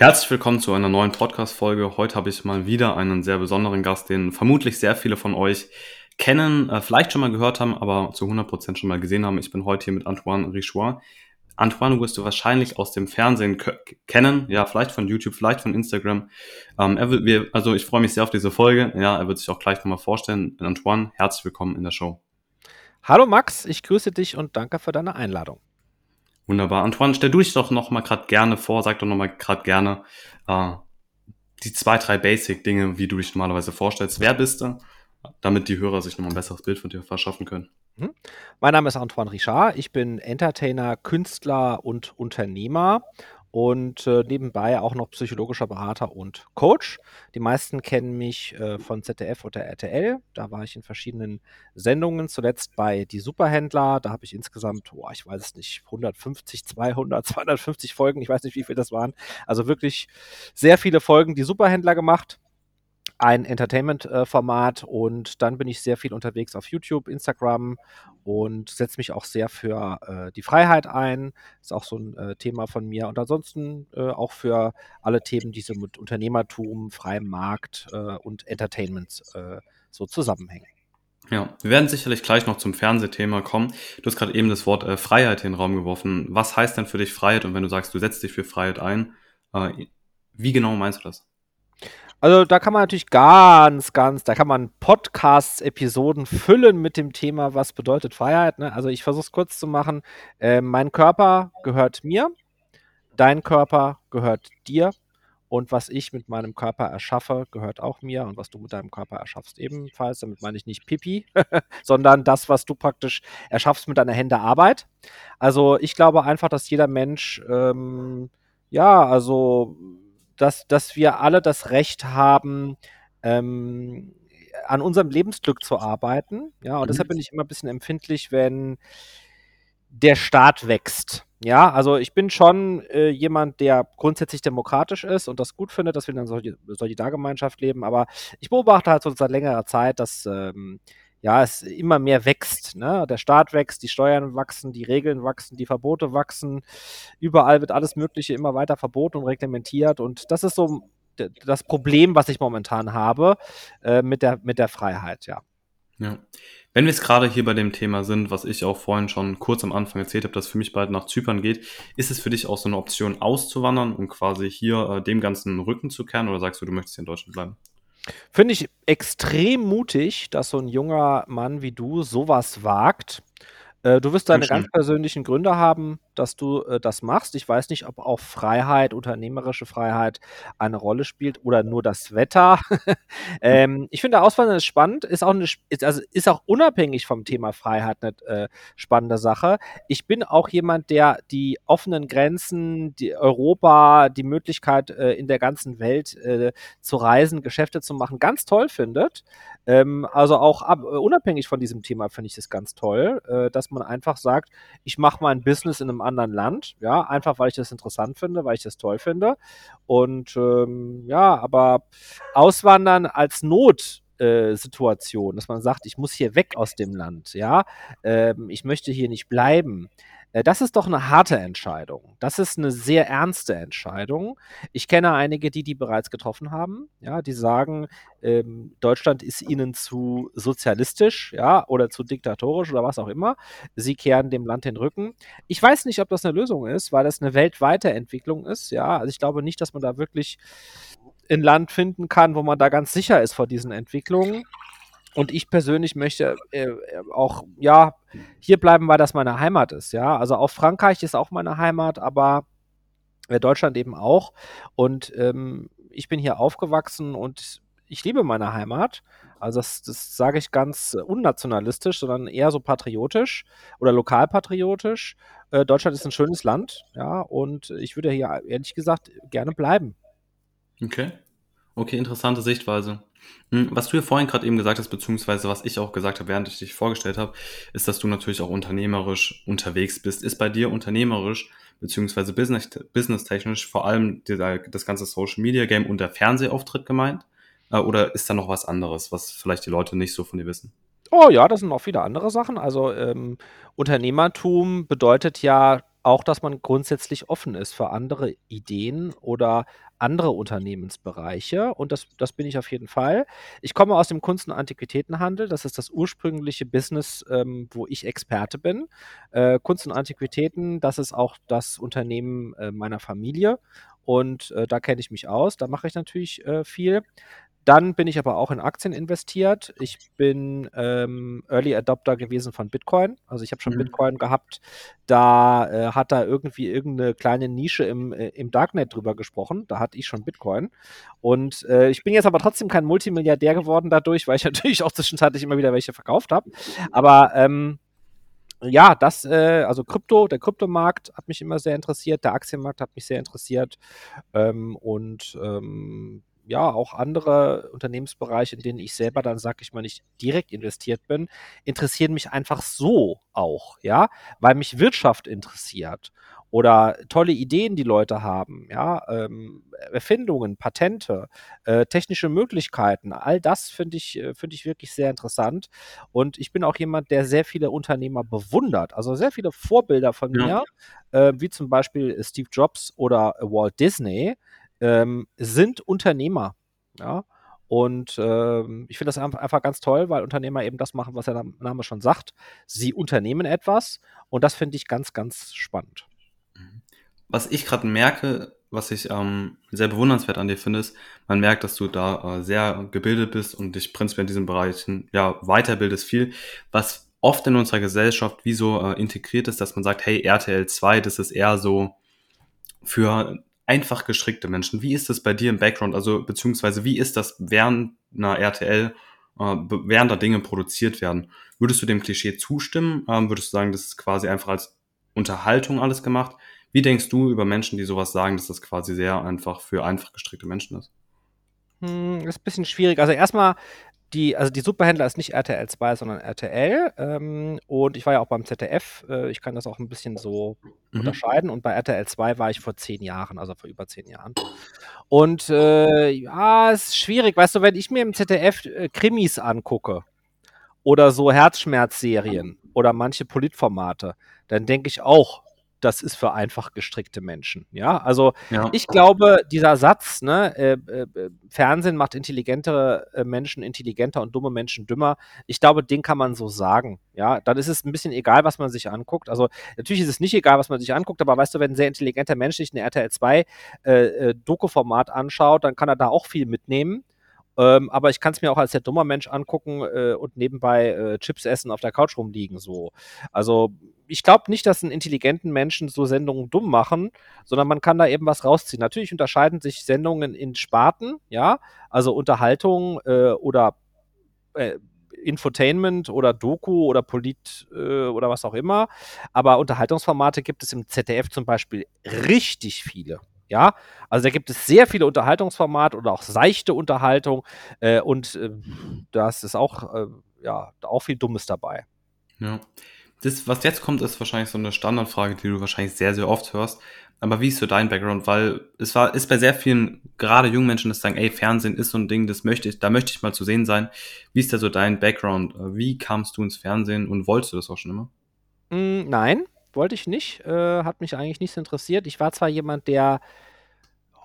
Herzlich willkommen zu einer neuen Podcast-Folge. Heute habe ich mal wieder einen sehr besonderen Gast, den vermutlich sehr viele von euch kennen, äh, vielleicht schon mal gehört haben, aber zu 100% schon mal gesehen haben. Ich bin heute hier mit Antoine Richois. Antoine wirst du wahrscheinlich aus dem Fernsehen kennen, ja, vielleicht von YouTube, vielleicht von Instagram. Ähm, er will, wir, also ich freue mich sehr auf diese Folge. Ja, er wird sich auch gleich nochmal vorstellen. Antoine, herzlich willkommen in der Show. Hallo Max, ich grüße dich und danke für deine Einladung. Wunderbar. Antoine, stell du dich doch noch mal gerade gerne vor, sag doch noch mal gerade gerne äh, die zwei, drei Basic-Dinge, wie du dich normalerweise vorstellst. Wer bist du? Damit die Hörer sich noch mal ein besseres Bild von dir verschaffen können. Mhm. Mein Name ist Antoine Richard. Ich bin Entertainer, Künstler und Unternehmer und äh, nebenbei auch noch psychologischer Berater und Coach. Die meisten kennen mich äh, von ZDF oder RTL. Da war ich in verschiedenen Sendungen, zuletzt bei Die Superhändler. Da habe ich insgesamt, oh, ich weiß es nicht, 150, 200, 250 Folgen, ich weiß nicht, wie viel das waren. Also wirklich sehr viele Folgen Die Superhändler gemacht ein Entertainment-Format und dann bin ich sehr viel unterwegs auf YouTube, Instagram und setze mich auch sehr für äh, die Freiheit ein. Ist auch so ein äh, Thema von mir. Und ansonsten äh, auch für alle Themen, die so mit Unternehmertum, freiem Markt äh, und Entertainment äh, so zusammenhängen. Ja, wir werden sicherlich gleich noch zum Fernsehthema kommen. Du hast gerade eben das Wort äh, Freiheit in den Raum geworfen. Was heißt denn für dich Freiheit? Und wenn du sagst, du setzt dich für Freiheit ein, wie genau meinst du das? Also da kann man natürlich ganz, ganz, da kann man Podcasts-Episoden füllen mit dem Thema, was bedeutet Freiheit. Ne? Also ich versuche es kurz zu machen. Äh, mein Körper gehört mir, dein Körper gehört dir und was ich mit meinem Körper erschaffe, gehört auch mir und was du mit deinem Körper erschaffst ebenfalls. Damit meine ich nicht Pipi, sondern das, was du praktisch erschaffst mit deiner Hände Arbeit. Also ich glaube einfach, dass jeder Mensch, ähm, ja, also dass, dass wir alle das Recht haben, ähm, an unserem Lebensglück zu arbeiten. Ja, und mhm. deshalb bin ich immer ein bisschen empfindlich, wenn der Staat wächst. Ja, also ich bin schon äh, jemand, der grundsätzlich demokratisch ist und das gut findet, dass wir in einer Solidargemeinschaft leben, aber ich beobachte halt so seit längerer Zeit, dass ähm, ja, es immer mehr wächst. Ne? Der Staat wächst, die Steuern wachsen, die Regeln wachsen, die Verbote wachsen. Überall wird alles Mögliche immer weiter verboten und reglementiert. Und das ist so das Problem, was ich momentan habe äh, mit, der, mit der Freiheit, ja. Ja. Wenn wir jetzt gerade hier bei dem Thema sind, was ich auch vorhin schon kurz am Anfang erzählt habe, dass für mich bald nach Zypern geht, ist es für dich auch so eine Option auszuwandern und quasi hier äh, dem ganzen Rücken zu kehren oder sagst du, du möchtest hier in Deutschland bleiben? Finde ich extrem mutig, dass so ein junger Mann wie du sowas wagt. Äh, du wirst deine ganz persönlichen Gründe haben, dass du äh, das machst. Ich weiß nicht, ob auch Freiheit, unternehmerische Freiheit eine Rolle spielt oder nur das Wetter. ähm, ich finde, Auswandern ist spannend, ist auch, eine, ist, also ist auch unabhängig vom Thema Freiheit eine äh, spannende Sache. Ich bin auch jemand, der die offenen Grenzen, die Europa, die Möglichkeit äh, in der ganzen Welt äh, zu reisen, Geschäfte zu machen, ganz toll findet. Ähm, also auch ab, äh, unabhängig von diesem Thema finde ich es ganz toll, dass man einfach sagt, ich mache mein Business in einem anderen Land, ja, einfach weil ich das interessant finde, weil ich das toll finde. Und ähm, ja, aber Auswandern als Not äh, Situation, dass man sagt, ich muss hier weg aus dem Land, ja, ähm, ich möchte hier nicht bleiben. Äh, das ist doch eine harte Entscheidung. Das ist eine sehr ernste Entscheidung. Ich kenne einige, die die bereits getroffen haben, ja, die sagen, ähm, Deutschland ist ihnen zu sozialistisch, ja, oder zu diktatorisch oder was auch immer. Sie kehren dem Land den Rücken. Ich weiß nicht, ob das eine Lösung ist, weil das eine weltweite Entwicklung ist, ja. Also ich glaube nicht, dass man da wirklich ein Land finden kann, wo man da ganz sicher ist vor diesen Entwicklungen. Und ich persönlich möchte äh, äh, auch, ja, hier bleiben, weil das meine Heimat ist, ja. Also auch Frankreich ist auch meine Heimat, aber äh, Deutschland eben auch. Und ähm, ich bin hier aufgewachsen und ich liebe meine Heimat. Also das, das sage ich ganz unnationalistisch, sondern eher so patriotisch oder lokalpatriotisch. Äh, Deutschland ist ein schönes Land, ja, und ich würde hier ehrlich gesagt gerne bleiben. Okay. Okay, interessante Sichtweise. Hm, was du hier vorhin gerade eben gesagt hast, beziehungsweise was ich auch gesagt habe, während ich dich vorgestellt habe, ist, dass du natürlich auch unternehmerisch unterwegs bist. Ist bei dir unternehmerisch beziehungsweise business, business-technisch vor allem das ganze Social-Media-Game und der Fernsehauftritt gemeint? Äh, oder ist da noch was anderes, was vielleicht die Leute nicht so von dir wissen? Oh ja, das sind noch viele andere Sachen. Also ähm, Unternehmertum bedeutet ja auch, dass man grundsätzlich offen ist für andere Ideen oder andere Unternehmensbereiche. Und das, das bin ich auf jeden Fall. Ich komme aus dem Kunst- und Antiquitätenhandel. Das ist das ursprüngliche Business, ähm, wo ich Experte bin. Äh, Kunst und Antiquitäten, das ist auch das Unternehmen äh, meiner Familie. Und äh, da kenne ich mich aus. Da mache ich natürlich äh, viel. Dann bin ich aber auch in Aktien investiert. Ich bin ähm, Early Adopter gewesen von Bitcoin. Also ich habe schon mhm. Bitcoin gehabt. Da äh, hat da irgendwie irgendeine kleine Nische im, äh, im Darknet drüber gesprochen. Da hatte ich schon Bitcoin. Und äh, ich bin jetzt aber trotzdem kein Multimilliardär geworden dadurch, weil ich natürlich auch zwischenzeitlich immer wieder welche verkauft habe. Aber ähm, ja, das, äh, also Krypto, der Kryptomarkt hat mich immer sehr interessiert, der Aktienmarkt hat mich sehr interessiert. Ähm, und ähm, ja, auch andere Unternehmensbereiche, in denen ich selber dann, sag ich mal, nicht direkt investiert bin, interessieren mich einfach so auch, ja, weil mich Wirtschaft interessiert oder tolle Ideen, die Leute haben, ja, ähm, Erfindungen, Patente, äh, technische Möglichkeiten, all das finde ich, äh, finde ich wirklich sehr interessant. Und ich bin auch jemand, der sehr viele Unternehmer bewundert, also sehr viele Vorbilder von ja. mir, äh, wie zum Beispiel Steve Jobs oder Walt Disney, ähm, sind Unternehmer. Ja. Und ähm, ich finde das einfach ganz toll, weil Unternehmer eben das machen, was der Name schon sagt. Sie unternehmen etwas und das finde ich ganz, ganz spannend. Mhm. Was ich gerade merke, was ich ähm, sehr bewundernswert an dir finde, ist, man merkt, dass du da äh, sehr gebildet bist und dich prinzipiell in diesen Bereichen ja weiterbildest viel, was oft in unserer Gesellschaft wie so äh, integriert ist, dass man sagt, hey, RTL 2, das ist eher so für einfach gestrickte Menschen. Wie ist das bei dir im Background? Also, beziehungsweise wie ist das während einer RTL, äh, während da Dinge produziert werden? Würdest du dem Klischee zustimmen? Ähm, würdest du sagen, das ist quasi einfach als Unterhaltung alles gemacht? Wie denkst du über Menschen, die sowas sagen, dass das quasi sehr einfach für einfach gestrickte Menschen ist? Hm, ist ein bisschen schwierig. Also erstmal die, also die Superhändler ist nicht RTL 2, sondern RTL. Ähm, und ich war ja auch beim ZDF. Äh, ich kann das auch ein bisschen so mhm. unterscheiden. Und bei RTL 2 war ich vor zehn Jahren, also vor über zehn Jahren. Und äh, ja, es ist schwierig. Weißt du, wenn ich mir im ZDF äh, Krimis angucke oder so Herzschmerzserien oder manche Politformate, dann denke ich auch, das ist für einfach gestrickte Menschen. Ja, also ja. ich glaube, dieser Satz, ne, äh, äh, Fernsehen macht intelligentere äh, Menschen intelligenter und dumme Menschen dümmer, ich glaube, den kann man so sagen. Ja, dann ist es ein bisschen egal, was man sich anguckt. Also natürlich ist es nicht egal, was man sich anguckt, aber weißt du, wenn ein sehr intelligenter Mensch sich ein RTL 2 äh, äh, Doku-Format anschaut, dann kann er da auch viel mitnehmen. Ähm, aber ich kann es mir auch als sehr dummer Mensch angucken äh, und nebenbei äh, Chips essen, auf der Couch rumliegen. So. Also ich glaube nicht, dass einen intelligenten Menschen so Sendungen dumm machen, sondern man kann da eben was rausziehen. Natürlich unterscheiden sich Sendungen in Sparten, ja, also Unterhaltung äh, oder äh, Infotainment oder Doku oder Polit äh, oder was auch immer. Aber Unterhaltungsformate gibt es im ZDF zum Beispiel richtig viele. Ja, also da gibt es sehr viele Unterhaltungsformate oder auch seichte Unterhaltung äh, und äh, das ist auch, äh, ja, auch viel Dummes dabei. Ja. Das, was jetzt kommt, ist wahrscheinlich so eine Standardfrage, die du wahrscheinlich sehr, sehr oft hörst. Aber wie ist so dein Background? Weil es war, ist bei sehr vielen, gerade jungen Menschen, das sagen, ey, Fernsehen ist so ein Ding, das möchte ich, da möchte ich mal zu sehen sein. Wie ist da so dein Background? Wie kamst du ins Fernsehen und wolltest du das auch schon immer? Mm, nein, wollte ich nicht. Äh, hat mich eigentlich nicht so interessiert. Ich war zwar jemand, der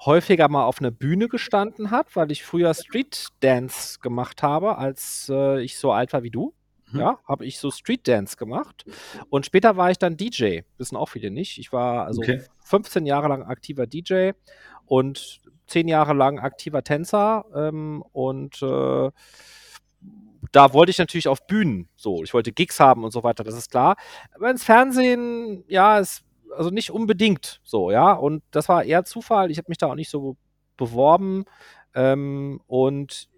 häufiger mal auf einer Bühne gestanden hat, weil ich früher Street Dance gemacht habe, als äh, ich so alt war wie du. Mhm. Ja, habe ich so Street Dance gemacht. Und später war ich dann DJ. Wissen auch viele nicht. Ich war also okay. 15 Jahre lang aktiver DJ und 10 Jahre lang aktiver Tänzer. Ähm, und äh, da wollte ich natürlich auf Bühnen so. Ich wollte Gigs haben und so weiter, das ist klar. Aber ins Fernsehen, ja, es, also nicht unbedingt so, ja. Und das war eher Zufall. Ich habe mich da auch nicht so beworben. Ähm, und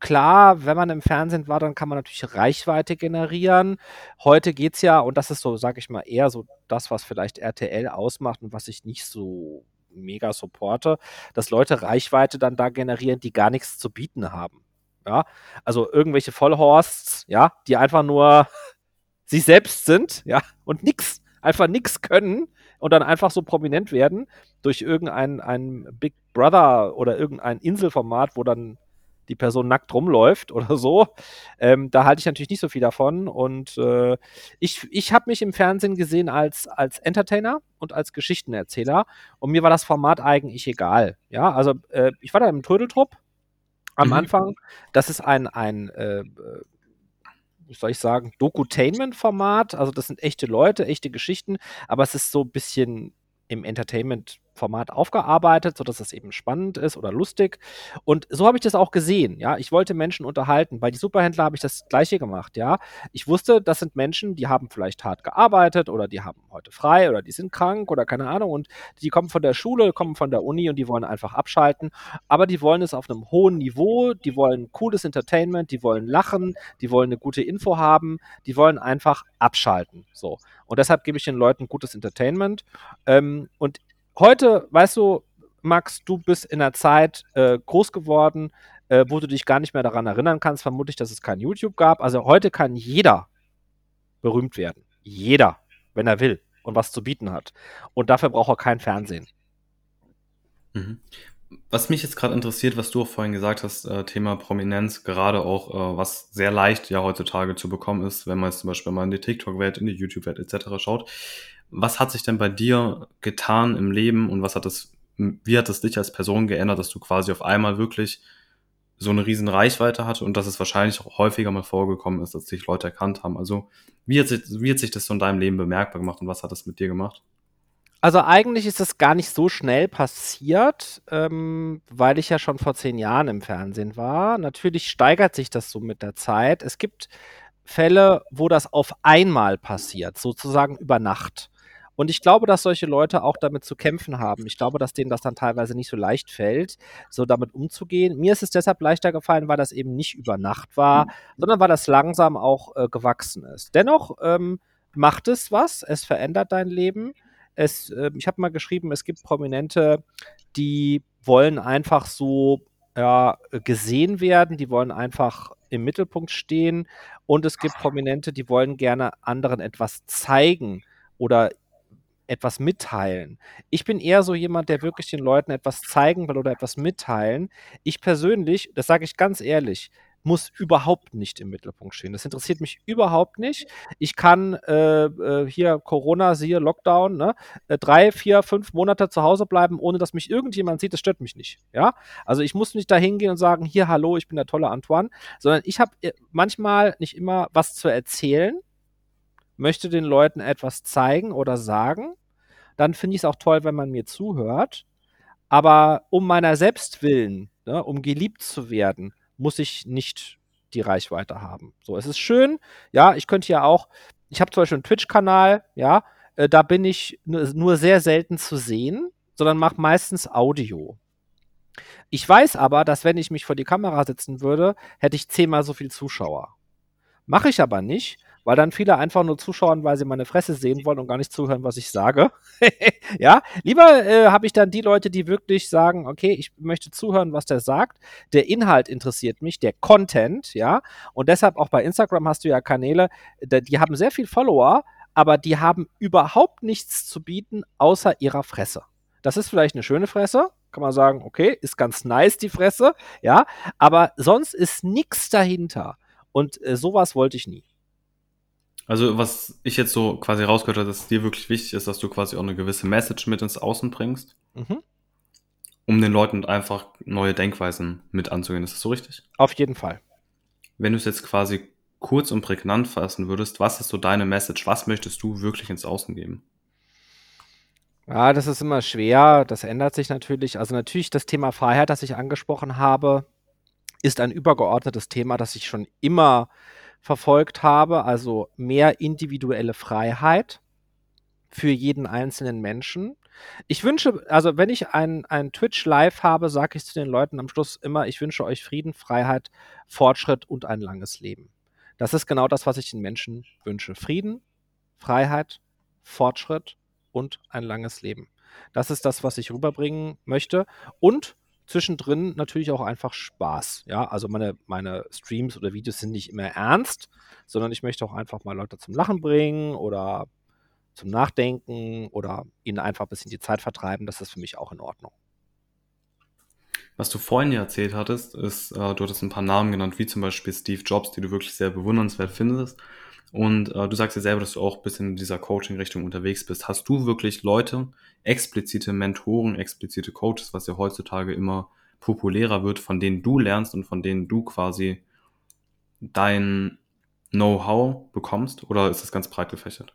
klar, wenn man im Fernsehen war, dann kann man natürlich Reichweite generieren. Heute geht es ja, und das ist so, sage ich mal, eher so das, was vielleicht RTL ausmacht und was ich nicht so mega supporte, dass Leute Reichweite dann da generieren, die gar nichts zu bieten haben. Ja, also irgendwelche Vollhorsts, ja, die einfach nur sich selbst sind, ja, und nix, einfach nix können und dann einfach so prominent werden durch irgendein ein Big Brother oder irgendein Inselformat, wo dann die Person nackt rumläuft oder so. Ähm, da halte ich natürlich nicht so viel davon. Und äh, ich, ich habe mich im Fernsehen gesehen als, als Entertainer und als Geschichtenerzähler. Und mir war das Format eigentlich egal. Ja, also äh, ich war da im Trödeltrupp am mhm. Anfang. Das ist ein, ein äh, wie soll ich sagen, Dokutainment-Format. Also das sind echte Leute, echte Geschichten, aber es ist so ein bisschen im Entertainment Format aufgearbeitet, sodass es eben spannend ist oder lustig. Und so habe ich das auch gesehen. Ja, ich wollte Menschen unterhalten. Bei die Superhändler habe ich das Gleiche gemacht. Ja, ich wusste, das sind Menschen, die haben vielleicht hart gearbeitet oder die haben heute frei oder die sind krank oder keine Ahnung und die kommen von der Schule, kommen von der Uni und die wollen einfach abschalten. Aber die wollen es auf einem hohen Niveau. Die wollen cooles Entertainment. Die wollen lachen. Die wollen eine gute Info haben. Die wollen einfach abschalten. So. Und deshalb gebe ich den Leuten gutes Entertainment. Ähm, und heute, weißt du, Max, du bist in einer Zeit äh, groß geworden, äh, wo du dich gar nicht mehr daran erinnern kannst, vermutlich, dass es kein YouTube gab. Also heute kann jeder berühmt werden. Jeder, wenn er will und was zu bieten hat. Und dafür braucht er kein Fernsehen. Mhm. Was mich jetzt gerade interessiert, was du auch vorhin gesagt hast, äh, Thema Prominenz, gerade auch, äh, was sehr leicht ja heutzutage zu bekommen ist, wenn man jetzt zum Beispiel mal in die TikTok-Welt, in die YouTube-Welt etc. schaut. Was hat sich denn bei dir getan im Leben und was hat es, wie hat es dich als Person geändert, dass du quasi auf einmal wirklich so eine riesen Reichweite hatte und dass es wahrscheinlich auch häufiger mal vorgekommen ist, dass sich Leute erkannt haben. Also wie hat sich, wie hat sich das so in deinem Leben bemerkbar gemacht und was hat das mit dir gemacht? Also eigentlich ist das gar nicht so schnell passiert, ähm, weil ich ja schon vor zehn Jahren im Fernsehen war. Natürlich steigert sich das so mit der Zeit. Es gibt Fälle, wo das auf einmal passiert, sozusagen über Nacht. Und ich glaube, dass solche Leute auch damit zu kämpfen haben. Ich glaube, dass denen das dann teilweise nicht so leicht fällt, so damit umzugehen. Mir ist es deshalb leichter gefallen, weil das eben nicht über Nacht war, mhm. sondern weil das langsam auch äh, gewachsen ist. Dennoch ähm, macht es was, es verändert dein Leben. Es, äh, ich habe mal geschrieben, es gibt Prominente, die wollen einfach so ja, gesehen werden, die wollen einfach im Mittelpunkt stehen und es gibt Prominente, die wollen gerne anderen etwas zeigen oder etwas mitteilen. Ich bin eher so jemand, der wirklich den Leuten etwas zeigen will oder etwas mitteilen. Ich persönlich, das sage ich ganz ehrlich, muss überhaupt nicht im Mittelpunkt stehen. Das interessiert mich überhaupt nicht. Ich kann äh, äh, hier Corona, siehe Lockdown, ne, äh, drei, vier, fünf Monate zu Hause bleiben, ohne dass mich irgendjemand sieht. Das stört mich nicht. Ja, also ich muss nicht da hingehen und sagen, hier, hallo, ich bin der tolle Antoine, sondern ich habe äh, manchmal nicht immer was zu erzählen, möchte den Leuten etwas zeigen oder sagen dann finde ich es auch toll, wenn man mir zuhört. Aber um meiner selbst willen, ne, um geliebt zu werden, muss ich nicht die Reichweite haben. So, es ist schön, ja, ich könnte ja auch, ich habe zum Beispiel einen Twitch-Kanal, ja, äh, da bin ich nur sehr selten zu sehen, sondern mache meistens Audio. Ich weiß aber, dass wenn ich mich vor die Kamera setzen würde, hätte ich zehnmal so viel Zuschauer. Mache ich aber nicht, weil dann viele einfach nur zuschauen, weil sie meine Fresse sehen wollen und gar nicht zuhören, was ich sage. ja, lieber äh, habe ich dann die Leute, die wirklich sagen, okay, ich möchte zuhören, was der sagt. Der Inhalt interessiert mich, der Content, ja. Und deshalb auch bei Instagram hast du ja Kanäle, die haben sehr viel Follower, aber die haben überhaupt nichts zu bieten außer ihrer Fresse. Das ist vielleicht eine schöne Fresse, kann man sagen, okay, ist ganz nice die Fresse, ja, aber sonst ist nichts dahinter. Und äh, sowas wollte ich nie. Also, was ich jetzt so quasi rausgehört habe, dass dir wirklich wichtig ist, dass du quasi auch eine gewisse Message mit ins Außen bringst, mhm. um den Leuten einfach neue Denkweisen mit anzugehen. Ist das so richtig? Auf jeden Fall. Wenn du es jetzt quasi kurz und prägnant fassen würdest, was ist so deine Message? Was möchtest du wirklich ins Außen geben? Ja, das ist immer schwer. Das ändert sich natürlich. Also natürlich das Thema Freiheit, das ich angesprochen habe, ist ein übergeordnetes Thema, das ich schon immer verfolgt habe, also mehr individuelle Freiheit für jeden einzelnen Menschen. Ich wünsche, also wenn ich ein, ein Twitch live habe, sage ich zu den Leuten am Schluss immer, ich wünsche euch Frieden, Freiheit, Fortschritt und ein langes Leben. Das ist genau das, was ich den Menschen wünsche. Frieden, Freiheit, Fortschritt und ein langes Leben. Das ist das, was ich rüberbringen möchte. Und zwischendrin natürlich auch einfach Spaß. Ja, also meine, meine Streams oder Videos sind nicht immer ernst, sondern ich möchte auch einfach mal Leute zum Lachen bringen oder zum Nachdenken oder ihnen einfach ein bisschen die Zeit vertreiben. Das ist für mich auch in Ordnung. Was du vorhin ja erzählt hattest, ist, äh, du hattest ein paar Namen genannt, wie zum Beispiel Steve Jobs, die du wirklich sehr bewundernswert findest. Und äh, du sagst ja selber, dass du auch ein bisschen in dieser Coaching-Richtung unterwegs bist. Hast du wirklich Leute, explizite Mentoren, explizite Coaches, was ja heutzutage immer populärer wird, von denen du lernst und von denen du quasi dein Know-how bekommst? Oder ist das ganz breit gefächert?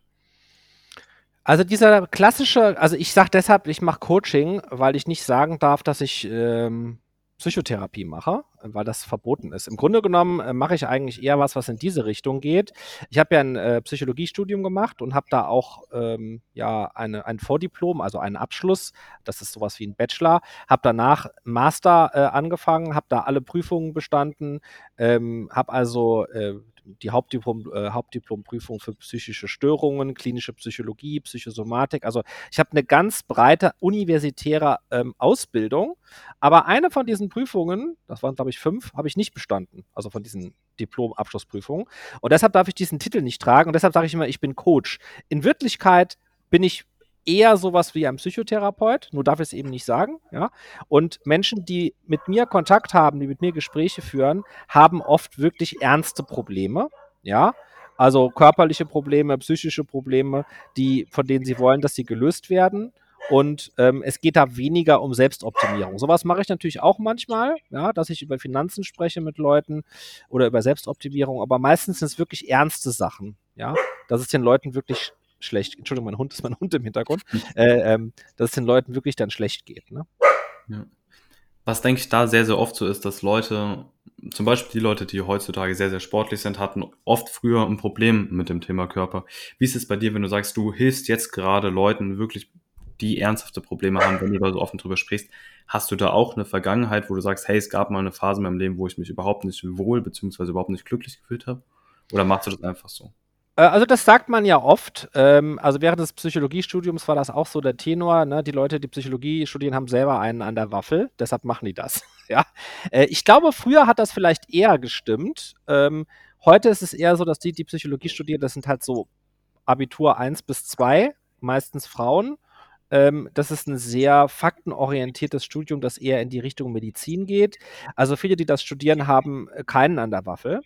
Also dieser klassische, also ich sage deshalb, ich mache Coaching, weil ich nicht sagen darf, dass ich ähm, Psychotherapie mache, weil das verboten ist. Im Grunde genommen äh, mache ich eigentlich eher was, was in diese Richtung geht. Ich habe ja ein äh, Psychologiestudium gemacht und habe da auch ähm, ja eine, ein Vordiplom, also einen Abschluss. Das ist sowas wie ein Bachelor. Habe danach Master äh, angefangen, habe da alle Prüfungen bestanden, ähm, habe also äh, die Hauptdiplom, äh, Hauptdiplomprüfung für psychische Störungen, klinische Psychologie, Psychosomatik. Also ich habe eine ganz breite universitäre ähm, Ausbildung, aber eine von diesen Prüfungen, das waren glaube ich fünf, habe ich nicht bestanden. Also von diesen Diplom-Abschlussprüfungen. Und deshalb darf ich diesen Titel nicht tragen und deshalb sage ich immer, ich bin Coach. In Wirklichkeit bin ich eher sowas wie ein Psychotherapeut, nur darf ich es eben nicht sagen, ja. Und Menschen, die mit mir Kontakt haben, die mit mir Gespräche führen, haben oft wirklich ernste Probleme, ja. Also körperliche Probleme, psychische Probleme, die, von denen sie wollen, dass sie gelöst werden. Und ähm, es geht da weniger um Selbstoptimierung. Sowas mache ich natürlich auch manchmal, ja, dass ich über Finanzen spreche mit Leuten oder über Selbstoptimierung, aber meistens sind es wirklich ernste Sachen, ja, dass es den Leuten wirklich schlecht, Entschuldigung, mein Hund ist mein Hund im Hintergrund, äh, ähm, dass es den Leuten wirklich dann schlecht geht. Ne? Ja. Was denke ich da sehr, sehr oft so ist, dass Leute, zum Beispiel die Leute, die heutzutage sehr, sehr sportlich sind, hatten oft früher ein Problem mit dem Thema Körper. Wie ist es bei dir, wenn du sagst, du hilfst jetzt gerade Leuten wirklich, die ernsthafte Probleme haben, wenn du da so offen drüber sprichst? Hast du da auch eine Vergangenheit, wo du sagst, hey, es gab mal eine Phase in meinem Leben, wo ich mich überhaupt nicht wohl bzw. überhaupt nicht glücklich gefühlt habe? Oder machst du das einfach so? Äh, also das sagt man ja oft. Ähm, also während des Psychologiestudiums war das auch so der Tenor. Ne? Die Leute, die Psychologie studieren, haben selber einen an der Waffel. Deshalb machen die das. ja. Äh, ich glaube, früher hat das vielleicht eher gestimmt. Ähm, heute ist es eher so, dass die, die Psychologie studieren, das sind halt so Abitur 1 bis 2, meistens Frauen. Ähm, das ist ein sehr faktenorientiertes Studium, das eher in die Richtung Medizin geht. Also viele, die das studieren, haben keinen an der Waffel.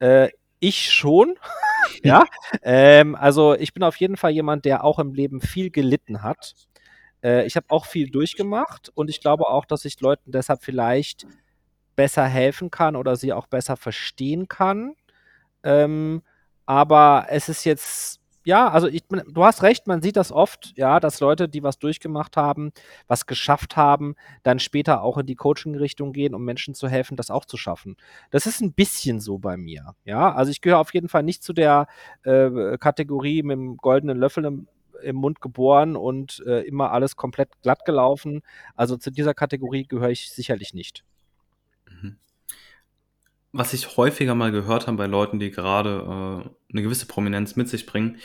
Äh, ich schon. ja. Ähm, also ich bin auf jeden Fall jemand, der auch im Leben viel gelitten hat. Äh, ich habe auch viel durchgemacht und ich glaube auch, dass ich Leuten deshalb vielleicht besser helfen kann oder sie auch besser verstehen kann. Ähm, aber es ist jetzt ja, also ich, du hast recht, man sieht das oft, ja, dass Leute, die was durchgemacht haben, was geschafft haben, dann später auch in die Coaching-Richtung gehen, um Menschen zu helfen, das auch zu schaffen. Das ist ein bisschen so bei mir, ja. Also ich gehöre auf jeden Fall nicht zu der äh, Kategorie mit dem goldenen Löffel im, im Mund geboren und äh, immer alles komplett glatt gelaufen. Also zu dieser Kategorie gehöre ich sicherlich nicht. Was ich häufiger mal gehört habe bei Leuten, die gerade äh, eine gewisse Prominenz mit sich bringen,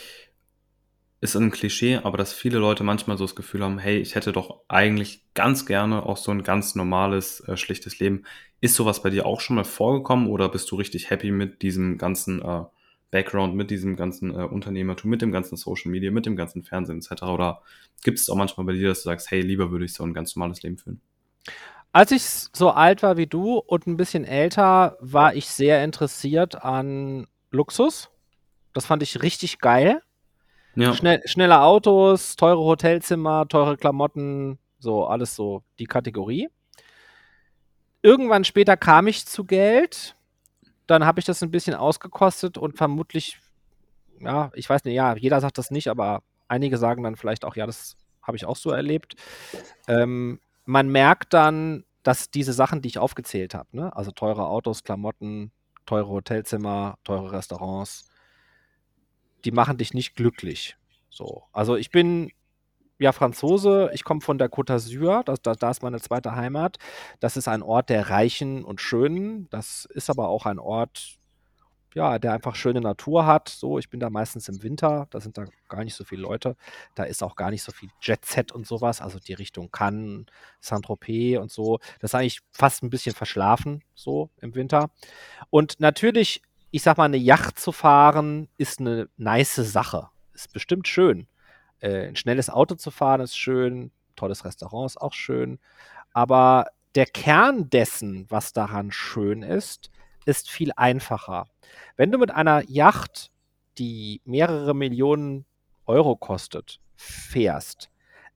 ist ein Klischee, aber dass viele Leute manchmal so das Gefühl haben, hey, ich hätte doch eigentlich ganz gerne auch so ein ganz normales, äh, schlichtes Leben. Ist sowas bei dir auch schon mal vorgekommen oder bist du richtig happy mit diesem ganzen äh, Background, mit diesem ganzen äh, Unternehmertum, mit dem ganzen Social Media, mit dem ganzen Fernsehen etc.? Oder gibt es auch manchmal bei dir, dass du sagst, hey, lieber würde ich so ein ganz normales Leben führen? Als ich so alt war wie du und ein bisschen älter, war ich sehr interessiert an Luxus. Das fand ich richtig geil. Ja. Schnell, schnelle Autos, teure Hotelzimmer, teure Klamotten, so alles so die Kategorie. Irgendwann später kam ich zu Geld. Dann habe ich das ein bisschen ausgekostet und vermutlich, ja, ich weiß nicht, ja, jeder sagt das nicht, aber einige sagen dann vielleicht auch, ja, das habe ich auch so erlebt. Ähm, man merkt dann, dass diese Sachen, die ich aufgezählt habe, ne, also teure Autos, Klamotten, teure Hotelzimmer, teure Restaurants, die machen dich nicht glücklich. So. Also ich bin ja Franzose, ich komme von der Côte d'Azur, das, das, das ist meine zweite Heimat. Das ist ein Ort der Reichen und Schönen. Das ist aber auch ein Ort, ja, der einfach schöne Natur hat. So, ich bin da meistens im Winter, da sind da gar nicht so viele Leute. Da ist auch gar nicht so viel Jet Set und sowas, also die Richtung Cannes, Saint-Tropez und so. Das ist eigentlich fast ein bisschen verschlafen, so im Winter. Und natürlich, ich sag mal, eine Yacht zu fahren ist eine nice Sache. Ist bestimmt schön. Äh, ein schnelles Auto zu fahren ist schön, tolles Restaurant ist auch schön. Aber der Kern dessen, was daran schön ist, ist viel einfacher. Wenn du mit einer Yacht, die mehrere Millionen Euro kostet, fährst,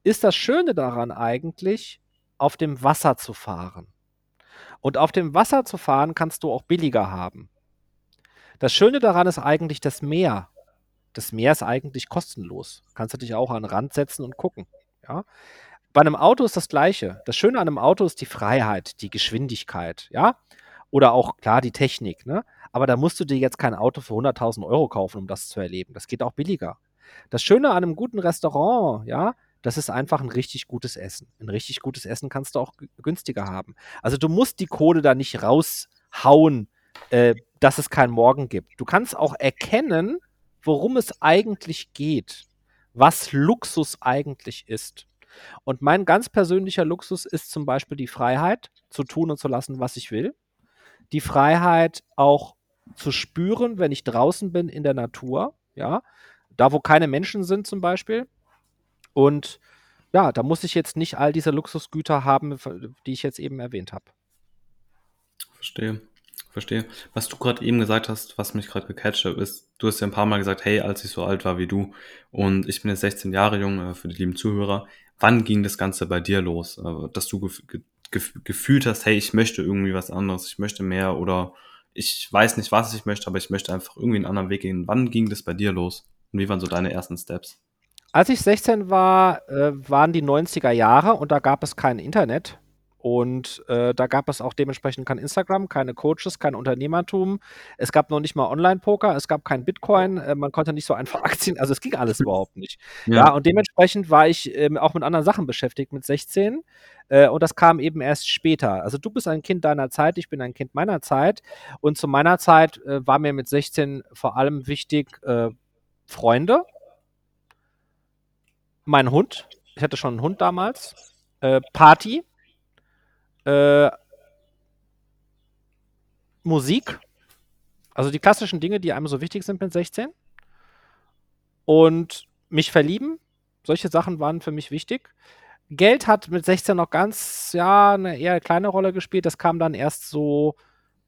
ist das Schöne daran eigentlich, auf dem Wasser zu fahren. Und auf dem Wasser zu fahren kannst du auch billiger haben. Das Schöne daran ist eigentlich das Meer. Das Meer ist eigentlich kostenlos. Kannst du dich auch an den Rand setzen und gucken. Ja? Bei einem Auto ist das Gleiche. Das Schöne an einem Auto ist die Freiheit, die Geschwindigkeit, ja. Oder auch, klar, die Technik, ne? Aber da musst du dir jetzt kein Auto für 100.000 Euro kaufen, um das zu erleben. Das geht auch billiger. Das Schöne an einem guten Restaurant, ja, das ist einfach ein richtig gutes Essen. Ein richtig gutes Essen kannst du auch günstiger haben. Also du musst die Kohle da nicht raushauen, äh, dass es keinen Morgen gibt. Du kannst auch erkennen, worum es eigentlich geht, was Luxus eigentlich ist. Und mein ganz persönlicher Luxus ist zum Beispiel die Freiheit, zu tun und zu lassen, was ich will. Die Freiheit auch zu spüren, wenn ich draußen bin in der Natur, ja, da wo keine Menschen sind zum Beispiel. Und ja, da muss ich jetzt nicht all diese Luxusgüter haben, die ich jetzt eben erwähnt habe. Verstehe. Verstehe. Was du gerade eben gesagt hast, was mich gerade gecatcht hat, ist, du hast ja ein paar Mal gesagt, hey, als ich so alt war wie du und ich bin jetzt 16 Jahre jung, äh, für die lieben Zuhörer, wann ging das Ganze bei dir los? Äh, dass du gef gef gefühlt hast, hey, ich möchte irgendwie was anderes, ich möchte mehr oder ich weiß nicht, was ich möchte, aber ich möchte einfach irgendwie einen anderen Weg gehen. Wann ging das bei dir los? Und wie waren so deine ersten Steps? Als ich 16 war, äh, waren die 90er Jahre und da gab es kein Internet. Und äh, da gab es auch dementsprechend kein Instagram, keine Coaches, kein Unternehmertum. Es gab noch nicht mal Online-Poker, es gab kein Bitcoin, äh, man konnte nicht so einfach Aktien, also es ging alles überhaupt nicht. Ja, ja und dementsprechend war ich ähm, auch mit anderen Sachen beschäftigt mit 16. Äh, und das kam eben erst später. Also du bist ein Kind deiner Zeit, ich bin ein Kind meiner Zeit. Und zu meiner Zeit äh, war mir mit 16 vor allem wichtig äh, Freunde, mein Hund, ich hatte schon einen Hund damals, äh, Party äh, Musik, also die klassischen Dinge, die einem so wichtig sind mit 16. Und mich verlieben, solche Sachen waren für mich wichtig. Geld hat mit 16 noch ganz, ja, eine eher kleine Rolle gespielt. Das kam dann erst so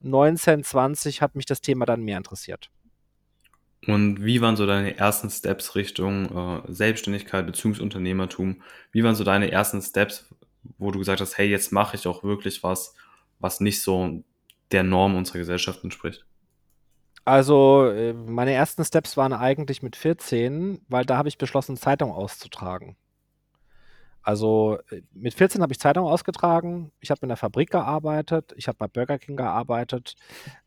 19, 20, hat mich das Thema dann mehr interessiert. Und wie waren so deine ersten Steps Richtung äh, Selbstständigkeit, Beziehungsunternehmertum? Wie waren so deine ersten Steps, wo du gesagt hast, hey, jetzt mache ich auch wirklich was, was nicht so der Norm unserer Gesellschaft entspricht? Also, äh, meine ersten Steps waren eigentlich mit 14, weil da habe ich beschlossen, Zeitung auszutragen. Also, äh, mit 14 habe ich Zeitung ausgetragen. Ich habe in der Fabrik gearbeitet. Ich habe bei Burger King gearbeitet.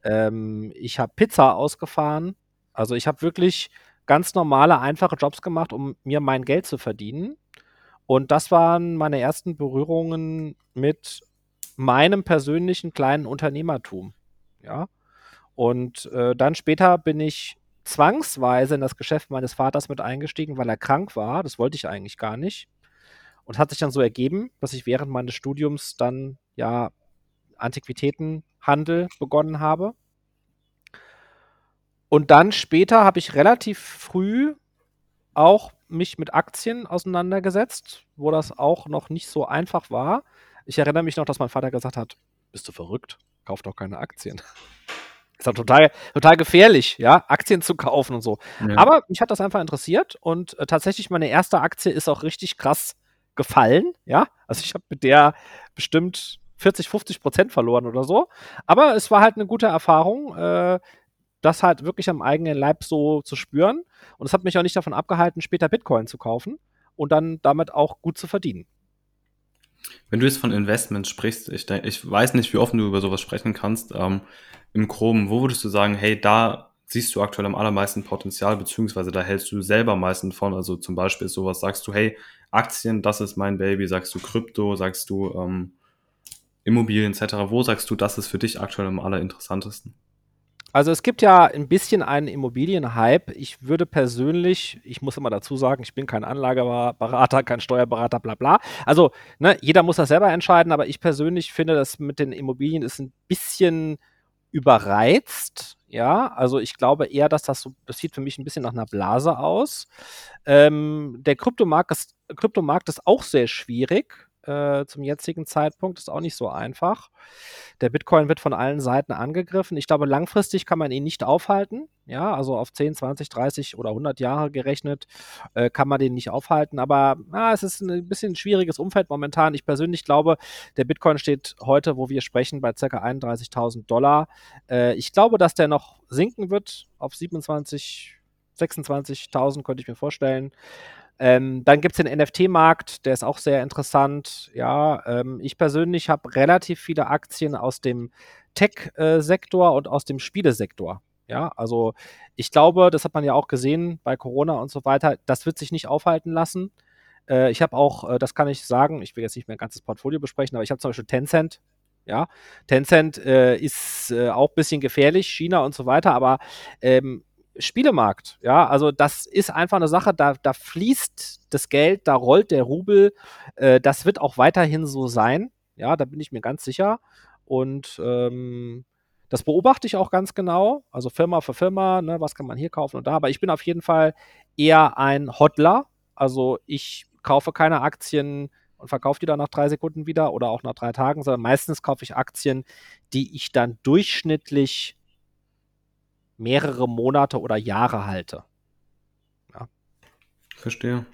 Ähm, ich habe Pizza ausgefahren. Also, ich habe wirklich ganz normale, einfache Jobs gemacht, um mir mein Geld zu verdienen. Und das waren meine ersten Berührungen mit meinem persönlichen kleinen Unternehmertum. Ja. Und äh, dann später bin ich zwangsweise in das Geschäft meines Vaters mit eingestiegen, weil er krank war. Das wollte ich eigentlich gar nicht. Und hat sich dann so ergeben, dass ich während meines Studiums dann ja Antiquitätenhandel begonnen habe. Und dann später habe ich relativ früh auch mich mit Aktien auseinandergesetzt, wo das auch noch nicht so einfach war. Ich erinnere mich noch, dass mein Vater gesagt hat, bist du verrückt? Kauf doch keine Aktien. Ist doch total, total gefährlich, ja, Aktien zu kaufen und so. Ja. Aber mich hat das einfach interessiert und äh, tatsächlich meine erste Aktie ist auch richtig krass gefallen, ja. Also ich habe mit der bestimmt 40, 50 Prozent verloren oder so. Aber es war halt eine gute Erfahrung. Äh, das halt wirklich am eigenen Leib so zu spüren. Und es hat mich auch nicht davon abgehalten, später Bitcoin zu kaufen und dann damit auch gut zu verdienen. Wenn du jetzt von Investments sprichst, ich, denke, ich weiß nicht, wie offen du über sowas sprechen kannst. Ähm, Im Groben, wo würdest du sagen, hey, da siehst du aktuell am allermeisten Potenzial, beziehungsweise da hältst du selber am meisten von? Also zum Beispiel sowas, sagst du, hey, Aktien, das ist mein Baby, sagst du Krypto, sagst du ähm, Immobilien etc. Wo sagst du, das ist für dich aktuell am allerinteressantesten? Also es gibt ja ein bisschen einen Immobilienhype. Ich würde persönlich, ich muss immer dazu sagen, ich bin kein Anlageberater, kein Steuerberater, bla bla. Also ne, jeder muss das selber entscheiden, aber ich persönlich finde, das mit den Immobilien ist ein bisschen überreizt. Ja, also ich glaube eher, dass das so, das sieht für mich ein bisschen nach einer Blase aus. Ähm, der Kryptomarkt ist, Kryptomarkt ist auch sehr schwierig. Äh, zum jetzigen Zeitpunkt. Ist auch nicht so einfach. Der Bitcoin wird von allen Seiten angegriffen. Ich glaube, langfristig kann man ihn nicht aufhalten. Ja, also auf 10, 20, 30 oder 100 Jahre gerechnet äh, kann man den nicht aufhalten. Aber na, es ist ein bisschen ein schwieriges Umfeld momentan. Ich persönlich glaube, der Bitcoin steht heute, wo wir sprechen, bei ca. 31.000 Dollar. Äh, ich glaube, dass der noch sinken wird auf 27, 26.000 könnte ich mir vorstellen. Ähm, dann gibt es den NFT-Markt, der ist auch sehr interessant. Ja, ähm, ich persönlich habe relativ viele Aktien aus dem Tech-Sektor und aus dem Spielesektor. Ja, also ich glaube, das hat man ja auch gesehen bei Corona und so weiter, das wird sich nicht aufhalten lassen. Äh, ich habe auch, äh, das kann ich sagen, ich will jetzt nicht mein ganzes Portfolio besprechen, aber ich habe zum Beispiel Tencent. Ja, Tencent äh, ist äh, auch ein bisschen gefährlich, China und so weiter, aber ähm, Spielemarkt. Ja, also das ist einfach eine Sache, da, da fließt das Geld, da rollt der Rubel. Äh, das wird auch weiterhin so sein. Ja, da bin ich mir ganz sicher. Und ähm, das beobachte ich auch ganz genau. Also Firma für Firma, ne, was kann man hier kaufen und da. Aber ich bin auf jeden Fall eher ein Hodler. Also ich kaufe keine Aktien und verkaufe die dann nach drei Sekunden wieder oder auch nach drei Tagen, sondern meistens kaufe ich Aktien, die ich dann durchschnittlich mehrere Monate oder Jahre halte. Ja. Verstehe.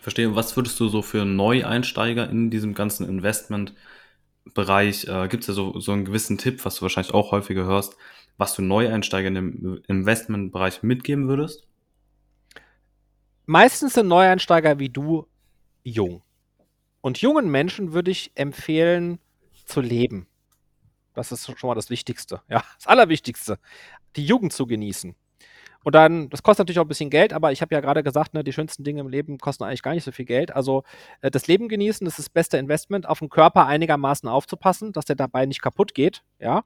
Verstehe. Was würdest du so für Neueinsteiger in diesem ganzen Investmentbereich, äh, gibt es ja so, so einen gewissen Tipp, was du wahrscheinlich auch häufiger hörst, was du Neueinsteiger in dem Investmentbereich mitgeben würdest? Meistens sind Neueinsteiger wie du jung. Und jungen Menschen würde ich empfehlen, zu leben. Das ist schon mal das Wichtigste. Ja, das Allerwichtigste. Die Jugend zu genießen. Und dann, das kostet natürlich auch ein bisschen Geld, aber ich habe ja gerade gesagt, ne, die schönsten Dinge im Leben kosten eigentlich gar nicht so viel Geld. Also äh, das Leben genießen, das ist das beste Investment, auf den Körper einigermaßen aufzupassen, dass der dabei nicht kaputt geht. Ja.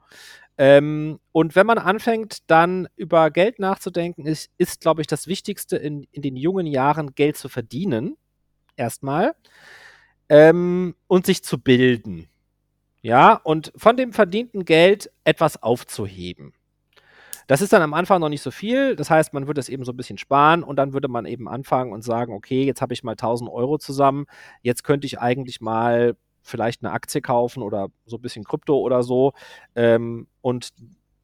Ähm, und wenn man anfängt, dann über Geld nachzudenken, ist, ist glaube ich, das Wichtigste in, in den jungen Jahren Geld zu verdienen. Erstmal. Ähm, und sich zu bilden. Ja, und von dem verdienten Geld etwas aufzuheben. Das ist dann am Anfang noch nicht so viel. Das heißt, man würde es eben so ein bisschen sparen und dann würde man eben anfangen und sagen, okay, jetzt habe ich mal 1000 Euro zusammen. Jetzt könnte ich eigentlich mal vielleicht eine Aktie kaufen oder so ein bisschen Krypto oder so. Ähm, und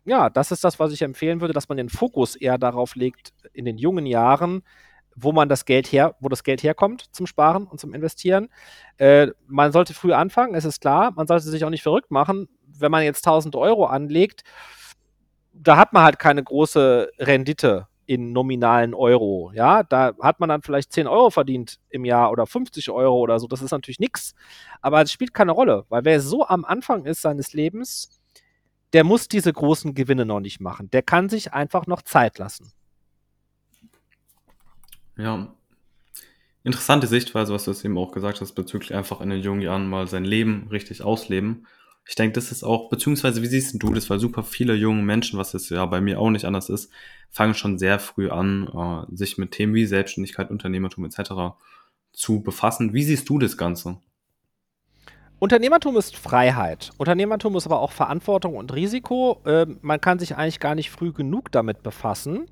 ja, das ist das, was ich empfehlen würde, dass man den Fokus eher darauf legt, in den jungen Jahren wo man das Geld her, wo das Geld herkommt zum Sparen und zum Investieren. Äh, man sollte früh anfangen, es ist klar. Man sollte sich auch nicht verrückt machen. Wenn man jetzt 1000 Euro anlegt, da hat man halt keine große Rendite in nominalen Euro. Ja, da hat man dann vielleicht 10 Euro verdient im Jahr oder 50 Euro oder so. Das ist natürlich nichts. Aber es spielt keine Rolle, weil wer so am Anfang ist seines Lebens, der muss diese großen Gewinne noch nicht machen. Der kann sich einfach noch Zeit lassen. Ja. Interessante Sichtweise, was du jetzt eben auch gesagt hast, bezüglich einfach in den jungen Jahren mal sein Leben richtig ausleben. Ich denke, das ist auch, beziehungsweise wie siehst du das, weil super viele junge Menschen, was jetzt ja bei mir auch nicht anders ist, fangen schon sehr früh an, äh, sich mit Themen wie Selbstständigkeit, Unternehmertum etc. zu befassen. Wie siehst du das Ganze? Unternehmertum ist Freiheit. Unternehmertum ist aber auch Verantwortung und Risiko. Äh, man kann sich eigentlich gar nicht früh genug damit befassen.